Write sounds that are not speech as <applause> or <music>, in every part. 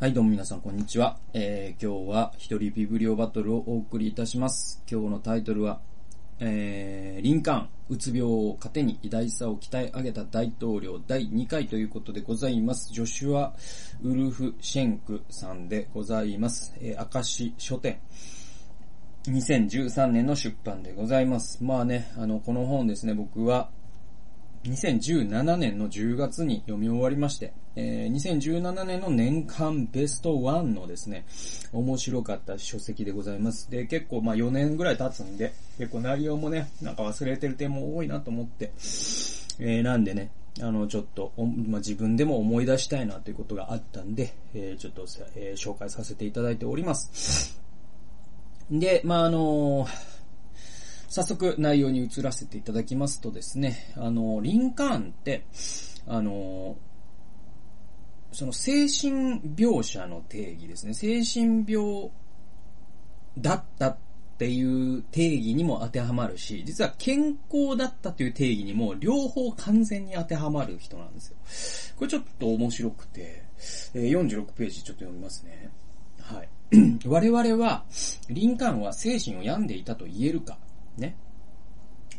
はい、どうも皆さん、こんにちは。えー、今日は一人ビブリオバトルをお送りいたします。今日のタイトルは、えー、リンカーン、うつ病を糧に偉大さを鍛え上げた大統領第2回ということでございます。ジョシュア・ウルフ・シェンクさんでございます。えー、明石書店。2013年の出版でございます。まあね、あの、この本ですね、僕は、2017年の10月に読み終わりまして、えー、2017年の年間ベスト1のですね、面白かった書籍でございます。で、結構まあ4年ぐらい経つんで、結構内容もね、なんか忘れてる点も多いなと思って、えー、なんでね、あの、ちょっと、まあ、自分でも思い出したいなということがあったんで、えー、ちょっと、えー、紹介させていただいております。で、まあ、あの早速内容に移らせていただきますとですね、あの、リンカーンって、あの、その精神描写の定義ですね。精神病だったっていう定義にも当てはまるし、実は健康だったという定義にも両方完全に当てはまる人なんですよ。これちょっと面白くて、46ページちょっと読みますね。はい。<clears throat> 我々は、リンカーンは精神を病んでいたと言えるかね。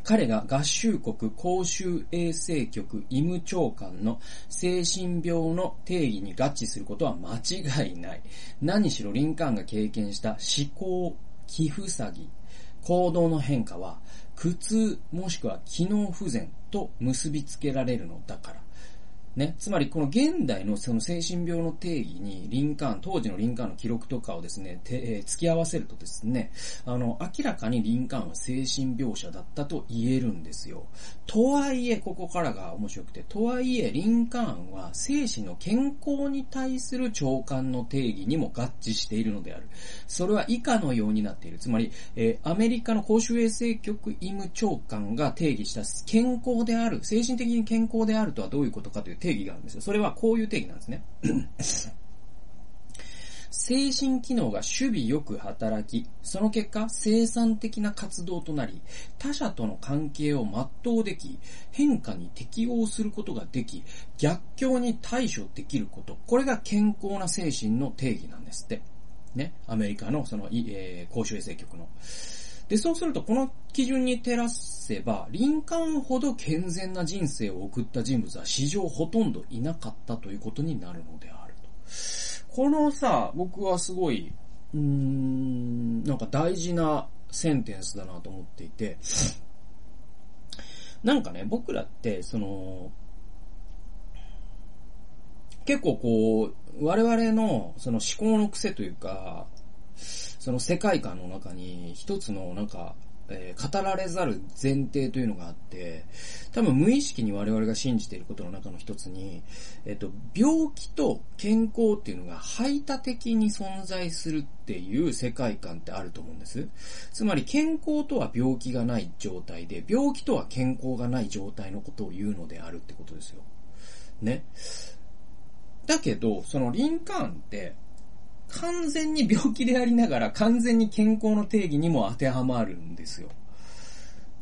彼が合衆国公衆衛生局医務長官の精神病の定義に合致することは間違いない。何しろリンカーンが経験した思考、寄付詐欺、行動の変化は苦痛もしくは機能不全と結びつけられるのだから。ね。つまり、この現代のその精神病の定義に、リンカーン、当時のリンカーンの記録とかをですね、てえー、付き合わせるとですね、あの、明らかにリンカーンは精神病者だったと言えるんですよ。とはいえ、ここからが面白くて、とはいえ、リンカーンは精神の健康に対する長官の定義にも合致しているのである。それは以下のようになっている。つまり、えー、アメリカの公衆衛生局医務長官が定義した健康である、精神的に健康であるとはどういうことかという定義があるんですよ。それはこういう定義なんですね。<clears throat> 精神機能が守備よく働き、その結果生産的な活動となり、他者との関係を全うでき、変化に適応することができ、逆境に対処できること。これが健康な精神の定義なんですって。ね。アメリカのその、えー、公衆衛生局の。で、そうすると、この基準に照らせば、リンカーンほど健全な人生を送った人物は史上ほとんどいなかったということになるのであると。このさ、僕はすごい、うーん、なんか大事なセンテンスだなと思っていて、なんかね、僕らって、その、結構こう、我々のその思考の癖というか、その世界観の中に一つのなんか、えー、語られざる前提というのがあって、多分無意識に我々が信じていることの中の一つに、えっ、と、病気と健康っていうのが排他的に存在するっていう世界観ってあると思うんです。つまり健康とは病気がない状態で、病気とは健康がない状態のことを言うのであるってことですよ。ね。だけど、そのリンカーンって、完全に病気でありながら完全に健康の定義にも当てはまるんですよ。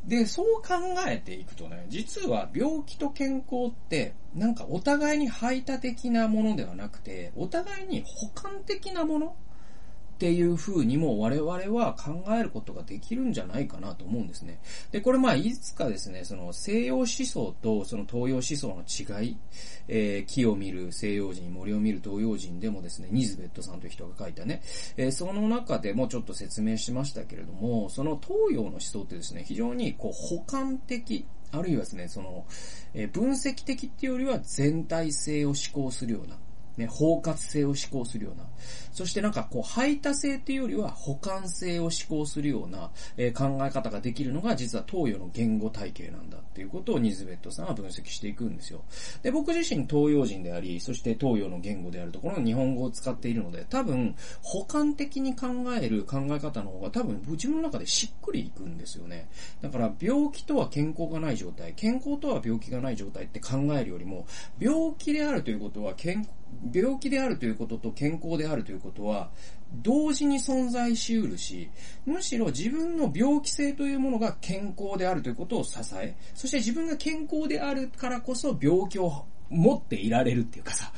で、そう考えていくとね、実は病気と健康って、なんかお互いに排他的なものではなくて、お互いに補完的なものっていう風にも我々は考えることができるんじゃないかなと思うんですね。で、これまあいつかですね、その西洋思想とその東洋思想の違い、えー、木を見る西洋人、森を見る東洋人でもですね、ニズベットさんという人が書いたね、えー、その中でもちょっと説明しましたけれども、その東洋の思想ってですね、非常にこう補完的、あるいはですね、その、えー、分析的っていうよりは全体性を思考するような、ね、包括性を思考するような。そしてなんかこう、排他性っていうよりは補完性を思考するような、えー、考え方ができるのが実は東洋の言語体系なんだっていうことをニズベットさんは分析していくんですよ。で、僕自身東洋人であり、そして東洋の言語であるところの日本語を使っているので、多分、補完的に考える考え方の方が多分自分の中でしっくりいくんですよね。だから、病気とは健康がない状態、健康とは病気がない状態って考えるよりも、病気であるということは健康病気であるということと健康であるということは、同時に存在しうるし、むしろ自分の病気性というものが健康であるということを支え、そして自分が健康であるからこそ病気を持っていられるっていうかさ、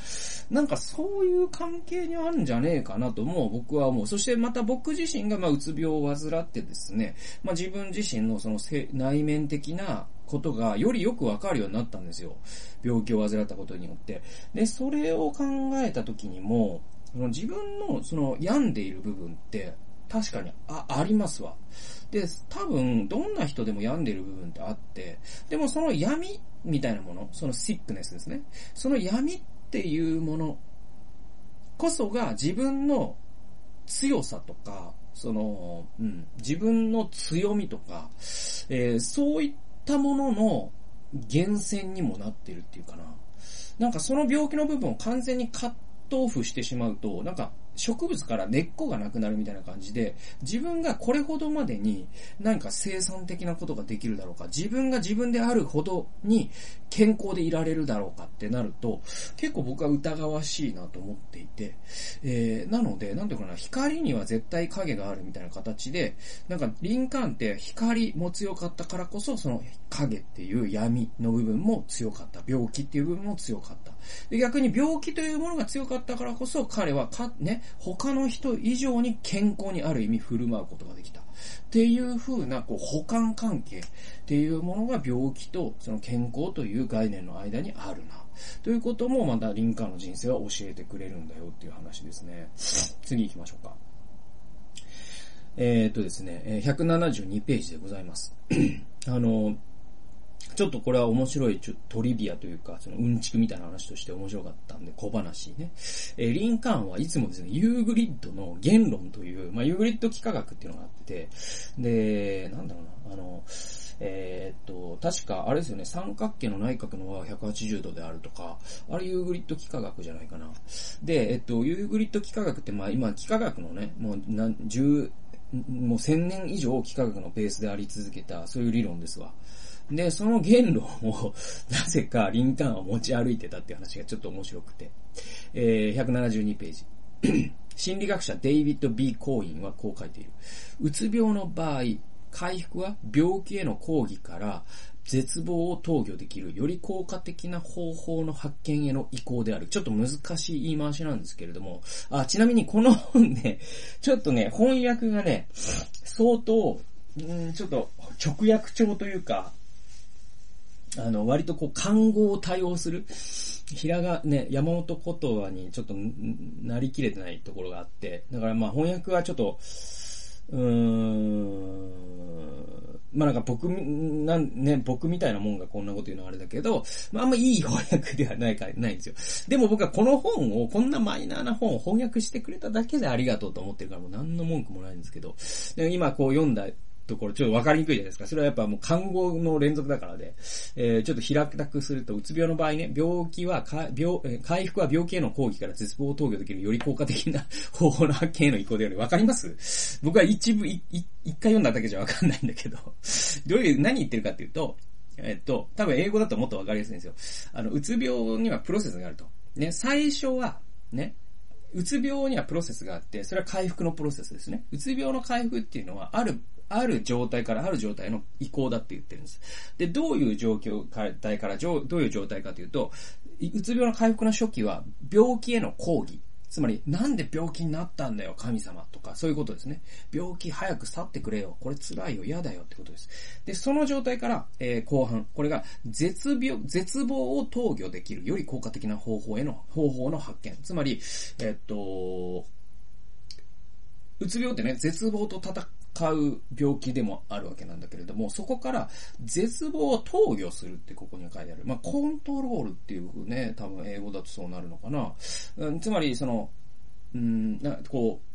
なんかそういう関係にあるんじゃねえかなとも僕は思う。そしてまた僕自身がまあうつ病を患ってですね、まあ自分自身のその内面的なことがよりよくわかるようになったんですよ。病気を患ったことによって。で、それを考えた時にも、その自分のその病んでいる部分って確かにあ、ありますわ。で、多分、どんな人でも病んでいる部分ってあって、でもその闇みたいなもの、そのシックネスですね。その闇っていうものこそが自分の強さとか、その、うん、自分の強みとか、えー、そういったものの源泉にもなってるっていうかな。なんかその病気の部分を完全にカットオフしてしまうと、なんか植物から根っこがなくなるみたいな感じで、自分がこれほどまでに何か生産的なことができるだろうか、自分が自分であるほどに健康でいられるだろうかってなると、結構僕は疑わしいなと思っていて、えー、なので、なんていうかな、光には絶対影があるみたいな形で、なんかリンカーンって光も強かったからこそ、その影っていう闇の部分も強かった。病気っていう部分も強かった。で逆に病気というものが強かったからこそ、彼はか、ね、他の人以上に健康にある意味振る舞うことができた。っていう風な、こう、補完関係っていうものが病気とその健康という概念の間にあるな。ということもまたリンカーンの人生は教えてくれるんだよっていう話ですね。次行きましょうか。えー、っとですね、172ページでございます。<clears throat> あの、ちょっとこれは面白いちょトリビアというか、そのうんちくみたいな話として面白かったんで、小話ね。えー、リンカーンはいつもですね、ユークリッドの原論という、まあ、ユークリッド幾何学っていうのがあって、で、なんだろうな、あの、えー、っと、確か、あれですよね、三角形の内角の和は180度であるとか、あれユークリッド幾何学じゃないかな。で、えっと、ユークリッド幾何学って、まあ今、幾何学のね、もう何、十、もう千年以上幾何学のベースであり続けた、そういう理論ですわ。で、その原論を、<laughs> なぜかリンカーンは持ち歩いてたっていう話がちょっと面白くて。えー、172ページ。<clears throat> 心理学者デイビッド・ B・ コーインはこう書いている。うつ病の場合、回復は病気への抗議から絶望を投与できるより効果的な方法の発見への移行である。ちょっと難しい言い回しなんですけれども、あ、ちなみにこの本ね、<laughs> ちょっとね、翻訳がね、相当、んちょっと直訳帳というか、あの、割とこう、漢語を多用する、ひらが、ね、山本言葉にちょっとなりきれてないところがあって、だからまあ翻訳はちょっと、うーん、まあなんか僕、なんね、僕みたいなもんがこんなこと言うのはあれだけど、まああんまいい翻訳ではないか、ないんですよ。でも僕はこの本を、こんなマイナーな本を翻訳してくれただけでありがとうと思ってるからもう何の文句もないんですけど、今こう読んだところ、ちょっとわかりにくいじゃないですか。それはやっぱもう看護の連続だからで、えー、ちょっと平たくすると、うつ病の場合ね、病気はか、病、え回復は病気への抗議から絶望を投与できるより効果的な <laughs> 方法の発見への移行である。わかります？僕は一部、一回読んだだけじゃわかんないんだけど、<laughs> どういう、何言ってるかっていうと、えっと、多分英語だともっとわかりやすいんですよ。あの、うつ病にはプロセスがあると。ね、最初は、ね、うつ病にはプロセスがあって、それは回復のプロセスですね。うつ病の回復っていうのは、あるある状態からある状態の移行だって言ってるんです。で、どういう状況態からどういう状態かというと、うつ病の回復の初期は病気への抗議。つまり、なんで病気になったんだよ、神様とか、そういうことですね。病気早く去ってくれよ。これ辛いよ、嫌だよってことです。で、その状態から、えー、後半、これが絶病、絶望を投与できる、より効果的な方法への、方法の発見。つまり、え、っと、うつ病ってね、絶望と戦う病気でもあるわけなんだけれども、そこから絶望を投与するってここに書いてある。まあ、コントロールっていうね、多分英語だとそうなるのかな。うんつまり、その、うん、なこう、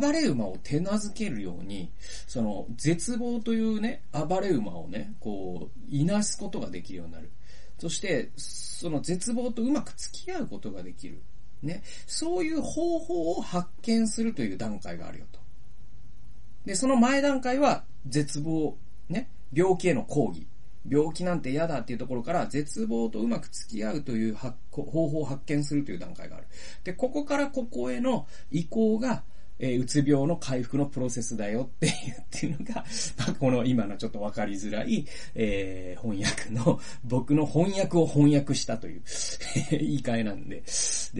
暴れ馬を手なずけるように、その、絶望というね、暴れ馬をね、こう、いなすことができるようになる。そして、その絶望とうまく付き合うことができる。ね。そういう方法を発見するという段階があるよと。で、その前段階は絶望、ね、病気への抗議。病気なんて嫌だっていうところから絶望とうまく付き合うという方法を発見するという段階がある。で、ここからここへの移行がえー、うつ病の回復のプロセスだよっていうっていうのが、<laughs> まあ、この今のちょっとわかりづらい、えー、翻訳の、僕の翻訳を翻訳したという <laughs> 言い換えなんでで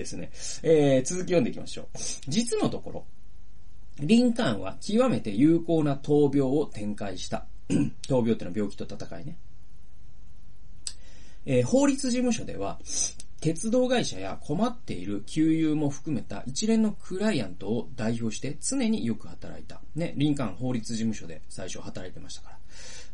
すね。えー、続き読んでいきましょう。実のところ、リンカーンは極めて有効な闘病を展開した。<clears throat> 闘病ってのは病気と戦いね。えー、法律事務所では、鉄道会社や困っている給油も含めた一連のクライアントを代表して常によく働いた。ね、林間法律事務所で最初働いてましたから。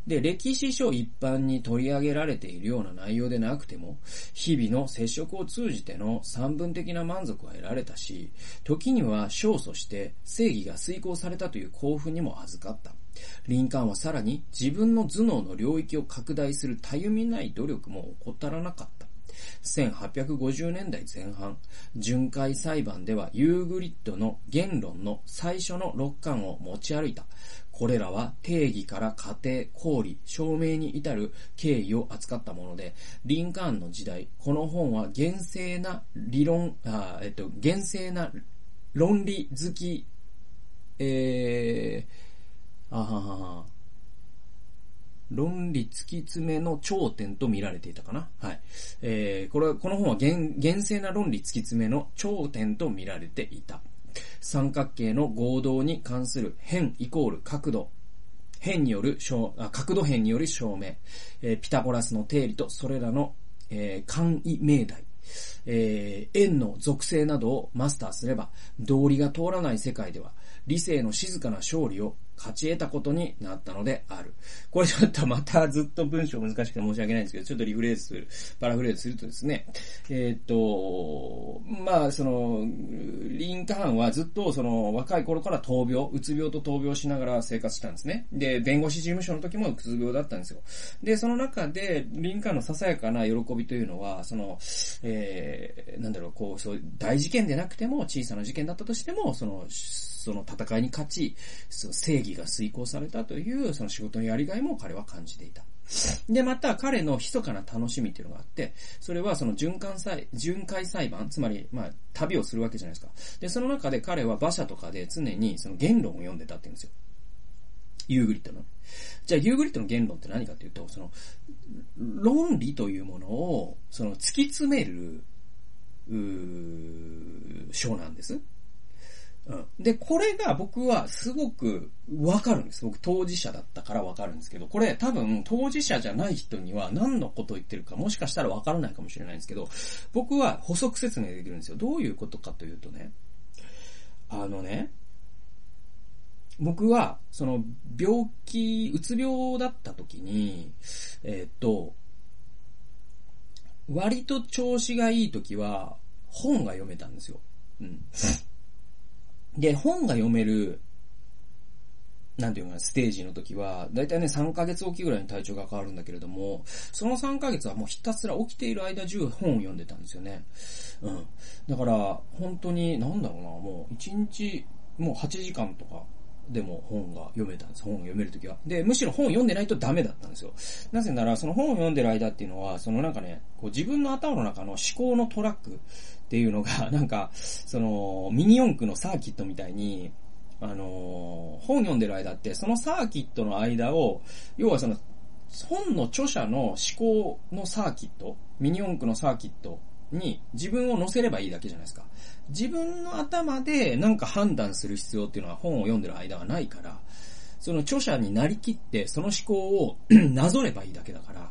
で、歴史書一般に取り上げられているような内容でなくても、日々の接触を通じての散分的な満足は得られたし、時には勝訴して正義が遂行されたという興奮にも預かった。リンカーンはさらに自分の頭脳の領域を拡大するたゆみない努力も怠らなかった。1850年代前半、巡回裁判ではユーグリッドの言論の最初の6巻を持ち歩いた。これらは定義から過程、公理、証明に至る経緯を扱ったもので、リンカーンの時代、この本は厳正な理論、あえっと、厳正な論理好き、えー、あははは、論理突き詰めの頂点と見られていたかな。はい。えー、これは、この本は厳厳正な論理突き詰めの頂点と見られていた。三角形の合同に関する辺イコール角度。辺によるあ、角度辺による証明。えー、ピタゴラスの定理とそれらの、えー、簡易命題。えー、円の属性などをマスターすれば、道理が通らない世界では、理性の静かな勝利を勝ち得たことになったのである。これちょっとまたずっと文章難しくて申し訳ないんですけど、ちょっとリフレーズする、パラフレーズするとですね、えー、っと、まあ、その、リンカーンはずっとその若い頃から闘病、うつ病と闘病しながら生活したんですね。で、弁護士事務所の時もうつ病だったんですよ。で、その中で、リンカーンのささやかな喜びというのは、その、えー、なんだろう、こう、そう大事件でなくても、小さな事件だったとしても、その、その戦いに勝ち、その正義が遂行されたという、その仕事のやりがいも彼は感じていた。<laughs> で、また彼の密かな楽しみっていうのがあって、それはその循環裁、巡回裁判、つまり、まあ、旅をするわけじゃないですか。で、その中で彼は馬車とかで常にその言論を読んでたって言うんですよ。ユーグリッドの。じゃあ、ユーグリッドの言論って何かっていうと、その、論理というものを、その、突き詰める、うー、章なんです。で、これが僕はすごくわかるんです。僕当事者だったからわかるんですけど、これ多分当事者じゃない人には何のことを言ってるかもしかしたらわからないかもしれないんですけど、僕は補足説明できるんですよ。どういうことかというとね、あのね、僕は、その、病気、うつ病だった時に、えー、っと、割と調子がいい時は、本が読めたんですよ。うん。で、本が読める、なんていうかな、ステージの時は、だいたいね、3ヶ月おきぐらいに体調が変わるんだけれども、その3ヶ月はもうひたすら起きている間中本を読んでたんですよね。うん。だから、本当に、なんだろうな、もう1日、もう8時間とか、でも本が読めたんです。本を読めるときは。で、むしろ本を読んでないとダメだったんですよ。なぜなら、その本を読んでる間っていうのは、そのなんかね、こう自分の頭の中の思考のトラックっていうのが、<laughs> なんか、その、ミニ四駆のサーキットみたいに、あの、本読んでる間って、そのサーキットの間を、要はその、本の著者の思考のサーキット、ミニ四駆のサーキットに自分を乗せればいいだけじゃないですか。自分の頭でなんか判断する必要っていうのは本を読んでる間はないから、その著者になりきってその思考を <clears throat> なぞればいいだけだから。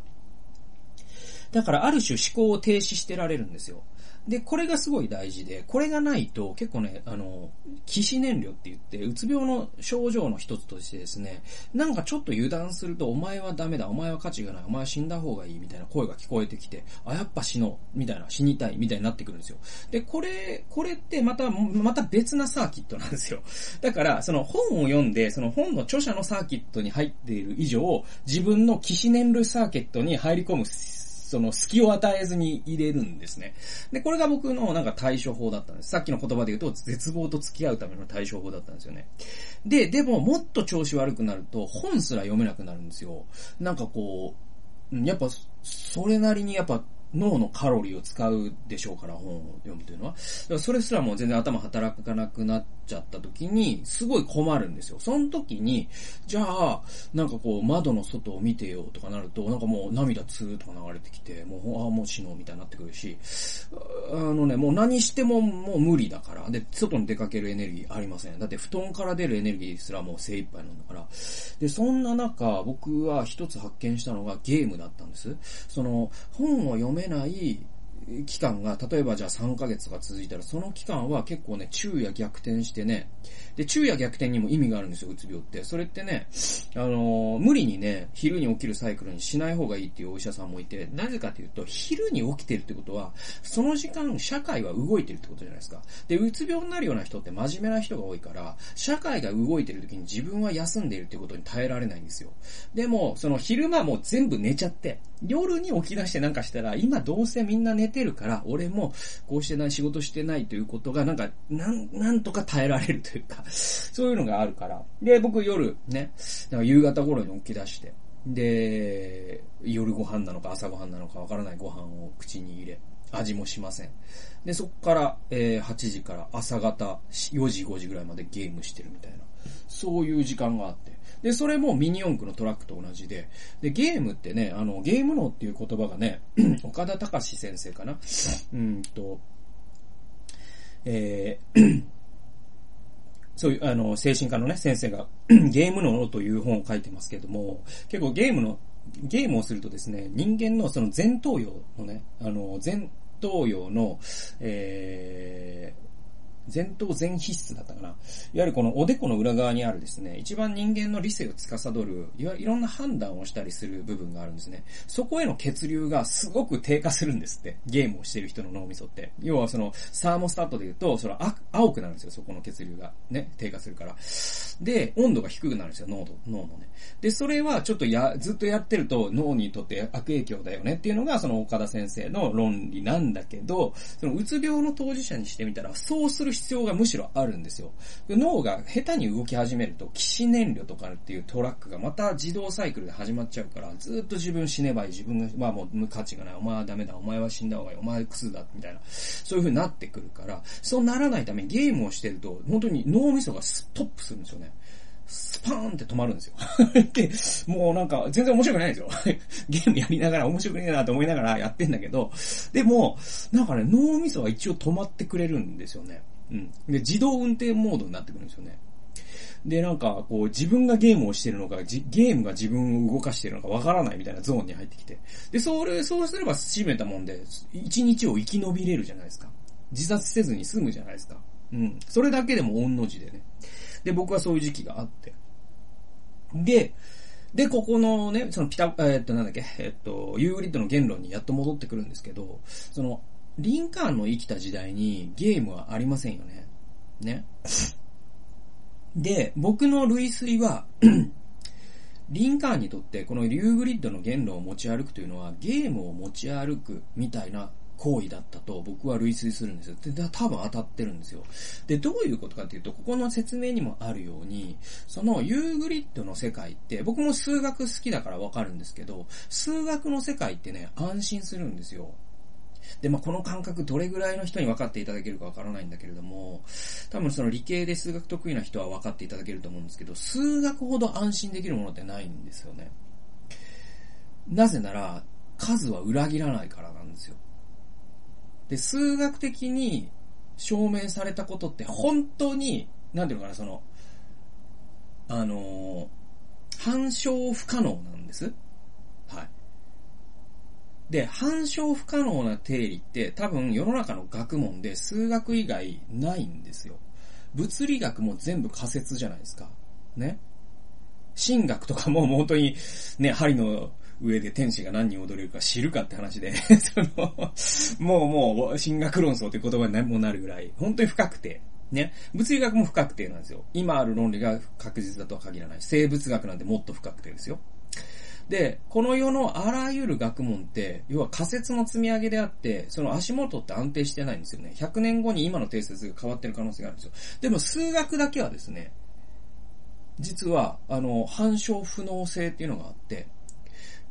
だからある種思考を停止してられるんですよ。で、これがすごい大事で、これがないと結構ね、あの、起死燃料って言って、うつ病の症状の一つとしてですね、なんかちょっと油断すると、お前はダメだ、お前は価値がない、お前は死んだ方がいいみたいな声が聞こえてきて、あ、やっぱ死のう、みたいな、死にたい、みたいになってくるんですよ。で、これ、これってまた、また別なサーキットなんですよ。だから、その本を読んで、その本の著者のサーキットに入っている以上、自分の起死燃料サーキットに入り込むその隙を与えずに入れるんですね。で、これが僕のなんか対処法だったんです。さっきの言葉で言うと、絶望と付き合うための対処法だったんですよね。で、でももっと調子悪くなると、本すら読めなくなるんですよ。なんかこう、やっぱ、それなりにやっぱ脳のカロリーを使うでしょうから、本を読むというのは。だからそれすらも全然頭働かなくなっちゃった時に、すごい困るんですよ。その時に、じゃあ、なんかこう、窓の外を見てよとかなると、なんかもう涙ツーとか流れてきて、もう、ああ、もう死のうみたいになってくるし、あのね、もう何してももう無理だから。で、外に出かけるエネルギーありません。だって布団から出るエネルギーすらもう精一杯なんだから。で、そんな中、僕は一つ発見したのがゲームだったんです。その、本を読めめない期間が、例えばじゃあ3ヶ月とか続いたら、その期間は結構ね、昼夜逆転してね、で、昼夜逆転にも意味があるんですよ、うつ病って。それってね、あのー、無理にね、昼に起きるサイクルにしない方がいいっていうお医者さんもいて、なぜかというと、昼に起きてるってことは、その時間、社会は動いてるってことじゃないですか。で、うつ病になるような人って真面目な人が多いから、社会が動いてる時に自分は休んでいるってことに耐えられないんですよ。でも、その昼間も全部寝ちゃって、夜に起き出してなんかしたら、今どうせみんな寝てるから、俺もこうしてない、仕事してないということが、なんか、なん、なんとか耐えられるというか、<laughs> そういうのがあるから。で、僕夜ね、なんか夕方頃に起き出して、で、夜ご飯なのか朝ご飯なのかわからないご飯を口に入れ、味もしません。で、そっから、えー、8時から朝方4時5時ぐらいまでゲームしてるみたいな。そういう時間があって。で、それもミニ四駆のトラックと同じで、で、ゲームってね、あの、ゲーム脳っていう言葉がね、<clears throat> 岡田隆先生かなうんと、えー <clears throat> そういう、あの、精神科のね、先生が、<clears throat> ゲーム脳という本を書いてますけども、結構ゲームの、ゲームをするとですね、人間のその前頭葉のね、あの、前頭葉の、えー、前頭前皮質だったかな。いわゆるこのおでこの裏側にあるですね、一番人間の理性を司る、いわいろんな判断をしたりする部分があるんですね。そこへの血流がすごく低下するんですって。ゲームをしてる人の脳みそって。要はその、サーモスタットで言うと、その青くなるんですよ、そこの血流が。ね、低下するから。で、温度が低くなるんですよ、脳の、脳のね。で、それはちょっとや、ずっとやってると脳にとって悪影響だよねっていうのが、その岡田先生の論理なんだけど、そのうつ病の当事者にしてみたら、そうする必要がむしろあるんですよ。脳が下手に動き始めると、起死燃料とかっていうトラックがまた自動サイクルで始まっちゃうから、ずっと自分死ねばいい、自分が、まあもう価値がない、お前はダメだ、お前は死んだ方がいい、お前はクズだ、みたいな、そういう風になってくるから、そうならないためにゲームをしてると、本当に脳みそがストップするんですよね。スパーンって止まるんですよ。<laughs> で、もうなんか全然面白くないんですよ。<laughs> ゲームやりながら面白くねえなと思いながらやってんだけど、でも、なんかね、脳みそは一応止まってくれるんですよね。うん。で、自動運転モードになってくるんですよね。で、なんか、こう、自分がゲームをしてるのか、ゲームが自分を動かしてるのかわからないみたいなゾーンに入ってきて。で、それ、そうすれば閉めたもんで、一日を生き延びれるじゃないですか。自殺せずに済むじゃないですか。うん。それだけでも御の字でね。で、僕はそういう時期があって。で、で、ここのね、そのピタ、えー、っと、なんだっけ、えー、っと、ユーグリッドの言論にやっと戻ってくるんですけど、その、リンカーンの生きた時代にゲームはありませんよね。ね。<laughs> で、僕の類推は <clears throat> リンカーンにとってこのリューグリッドの言論を持ち歩くというのはゲームを持ち歩くみたいな行為だったと僕は類推するんですよ。で、多分当たってるんですよ。で、どういうことかっていうと、ここの説明にもあるように、そのユーグリッドの世界って、僕も数学好きだからわかるんですけど、数学の世界ってね、安心するんですよ。で、まあ、この感覚どれぐらいの人に分かっていただけるかわからないんだけれども、多分その理系で数学得意な人は分かっていただけると思うんですけど、数学ほど安心できるものってないんですよね。なぜなら、数は裏切らないからなんですよ。で、数学的に証明されたことって本当に、なんていうのかな、その、あのー、反証不可能なんです。で、反証不可能な定理って多分世の中の学問で数学以外ないんですよ。物理学も全部仮説じゃないですか。ね。神学とかもう本当にね、針の上で天使が何人踊れるか知るかって話で <laughs> その、もうもう、神学論争って言葉にもなるぐらい、本当に不確定。ね。物理学も不確定なんですよ。今ある論理が確実だとは限らない。生物学なんてもっと不確定ですよ。で、この世のあらゆる学問って、要は仮説の積み上げであって、その足元って安定してないんですよね。100年後に今の定説が変わってる可能性があるんですよ。でも数学だけはですね、実は、あの、反証不能性っていうのがあって、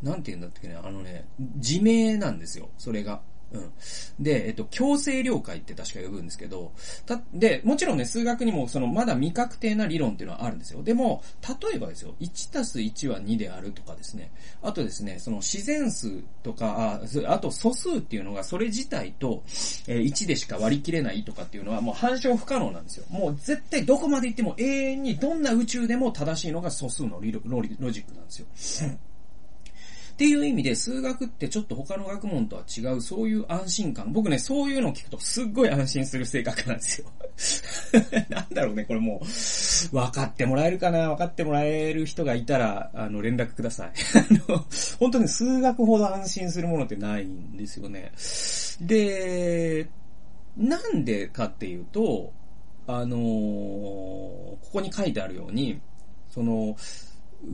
なんて言うんだっけね、あのね、自明なんですよ、それが。うん。で、えっと、強制了解って確か呼ぶんですけど、た、で、もちろんね、数学にもその、まだ未確定な理論っていうのはあるんですよ。でも、例えばですよ、1たす1は2であるとかですね、あとですね、その自然数とか、ああと素数っていうのがそれ自体と、えー、1でしか割り切れないとかっていうのはもう反証不可能なんですよ。もう絶対どこまで行っても永遠にどんな宇宙でも正しいのが素数のロロジックなんですよ。っていう意味で、数学ってちょっと他の学問とは違う、そういう安心感。僕ね、そういうのを聞くとすっごい安心する性格なんですよ。<laughs> なんだろうね、これもう、分かってもらえるかな？分かってもらえる人がいたら、あの、連絡ください。<laughs> あの、本当に数学ほど安心するものってないんですよね。で、なんでかっていうと、あのー、ここに書いてあるように、その、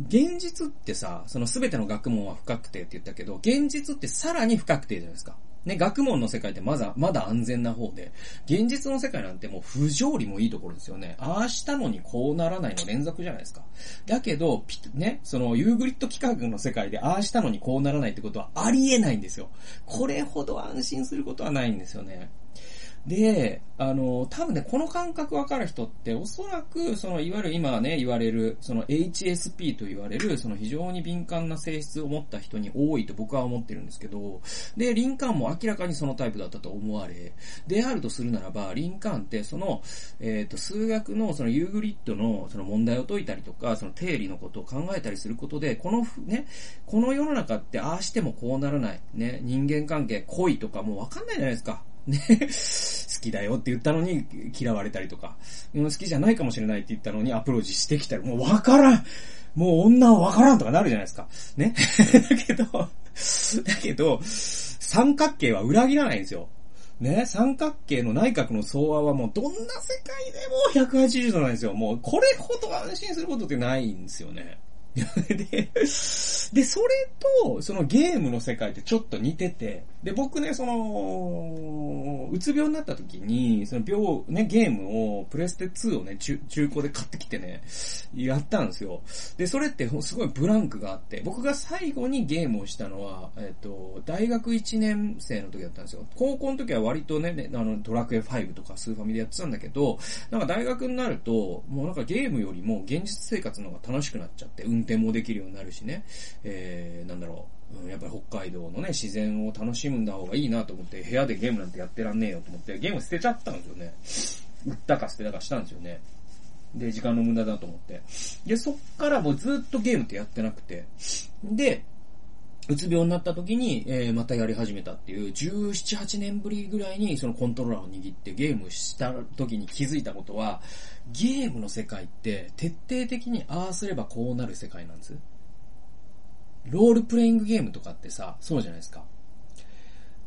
現実ってさ、その全ての学問は不確定って言ったけど、現実ってさらに不確定じゃないですか。ね、学問の世界ってまだ、まだ安全な方で、現実の世界なんてもう不条理もいいところですよね。ああしたのにこうならないの連続じゃないですか。だけど、ね、そのユーグリッド企画の世界でああしたのにこうならないってことはありえないんですよ。これほど安心することはないんですよね。で、あの、多分ね、この感覚わかる人って、おそらく、その、いわゆる今ね、言われる、その HSP と言われる、その非常に敏感な性質を持った人に多いと僕は思ってるんですけど、で、リンカーンも明らかにそのタイプだったと思われ、であるとするならば、リンカーンってその、えっ、ー、と、数学のそのユーグリッドのその問題を解いたりとか、その定理のことを考えたりすることで、この、ね、この世の中ってああしてもこうならない、ね、人間関係、恋とかもうわかんないじゃないですか。ね、<laughs> 好きだよって言ったのに嫌われたりとか、好きじゃないかもしれないって言ったのにアプローチしてきたり、もうわからんもう女はわからんとかなるじゃないですか。ね。<laughs> だけど、だけど、三角形は裏切らないんですよ。ね、三角形の内角の相和はもうどんな世界でも180度なんですよ。もうこれほど安心することってないんですよね。<laughs> で、で、それと、そのゲームの世界ってちょっと似てて、で、僕ね、その、うつ病になった時に、その病、ね、ゲームを、プレステ2をね、中、中古で買ってきてね、やったんですよ。で、それってすごいブランクがあって、僕が最後にゲームをしたのは、えっ、と、大学1年生の時だったんですよ。高校の時は割とね、ねあの、ドラクエ5とかスーファミでやってたんだけど、なんか大学になると、もうなんかゲームよりも現実生活の方が楽しくなっちゃって、運転もできるようになるしね、えー、なんだろう、うん、やっぱり北海道のね、自然を楽しむんだ方がいいなと思って、部屋でゲームなんてやってらんねえよと思って、ゲーム捨てちゃったんですよね。売ったか捨てたかしたんですよね。で、時間の無駄だと思って。で、そっからもうずっとゲームってやってなくて。で、うつ病になった時に、えー、またやり始めたっていう、17、8年ぶりぐらいにそのコントローラーを握ってゲームした時に気づいたことは、ゲームの世界って徹底的にああすればこうなる世界なんです。ロールプレイングゲームとかってさ、そうじゃないですか。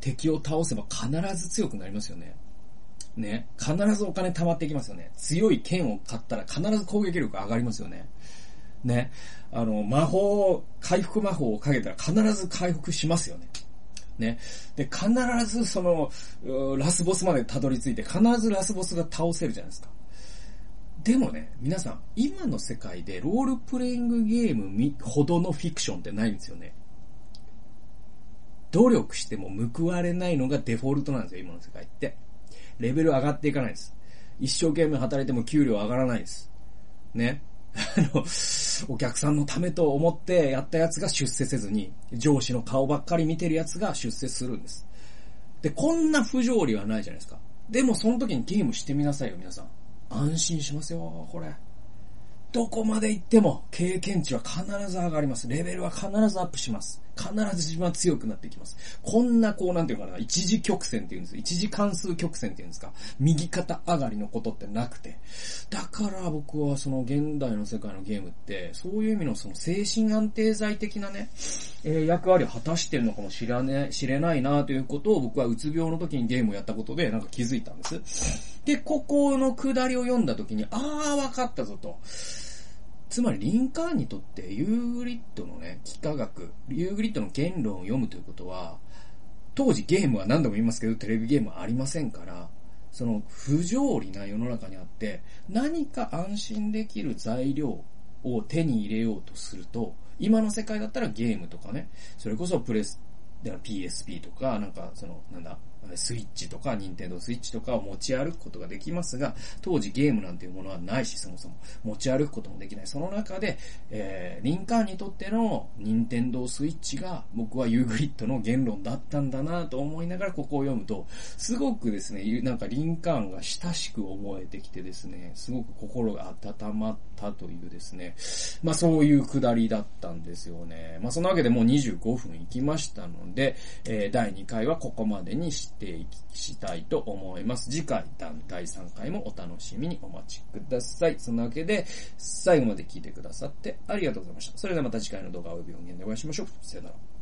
敵を倒せば必ず強くなりますよね。ね。必ずお金貯まっていきますよね。強い剣を買ったら必ず攻撃力上がりますよね。ね。あの、魔法、回復魔法をかけたら必ず回復しますよね。ね。で、必ずその、ラスボスまでたどり着いて、必ずラスボスが倒せるじゃないですか。でもね、皆さん、今の世界でロールプレイングゲームほどのフィクションってないんですよね。努力しても報われないのがデフォルトなんですよ、今の世界って。レベル上がっていかないです。一生懸命働いても給料上がらないです。ね。<laughs> あの、お客さんのためと思ってやったやつが出世せずに、上司の顔ばっかり見てるやつが出世するんです。で、こんな不条理はないじゃないですか。でもその時にゲームしてみなさいよ、皆さん。安心しますよ、これ。どこまで行っても経験値は必ず上がります。レベルは必ずアップします。必ず自分は強くなっていきます。こんなこうなんていうかな、一時曲線っていうんです。一時関数曲線っていうんですか。右肩上がりのことってなくて。だから僕はその現代の世界のゲームって、そういう意味のその精神安定剤的なね、えー、役割を果たしてるのかもしれない、知れないなということを僕はうつ病の時にゲームをやったことでなんか気づいたんです。で、ここの下りを読んだ時に、あーわかったぞと。つまりリンカーンにとってユークリッドのね、幾何学、ユークリッドの原論を読むということは、当時ゲームは何度も言いますけど、テレビゲームはありませんから、その不条理な世の中にあって、何か安心できる材料を手に入れようとすると、今の世界だったらゲームとかね、それこそプレス、PSP とか、なんか、その、なんだ、スイッチとか、ニンテンドースイッチとかを持ち歩くことができますが、当時ゲームなんていうものはないし、そもそも持ち歩くこともできない。その中で、えー、リンカーンにとってのニンテンドースイッチが僕はユーグリッドの言論だったんだなと思いながらここを読むと、すごくですね、なんかリンカーンが親しく思えてきてですね、すごく心が温まったというですね、まあそういうくだりだったんですよね。まあそのわけでもう25分行きましたので、えー、第2回はここまでにしてしていきしたいと思います。次回、第3回もお楽しみにお待ちください。そんなわけで、最後まで聞いてくださってありがとうございました。それではまた次回の動画及び音源でお会いしましょう。さよなら。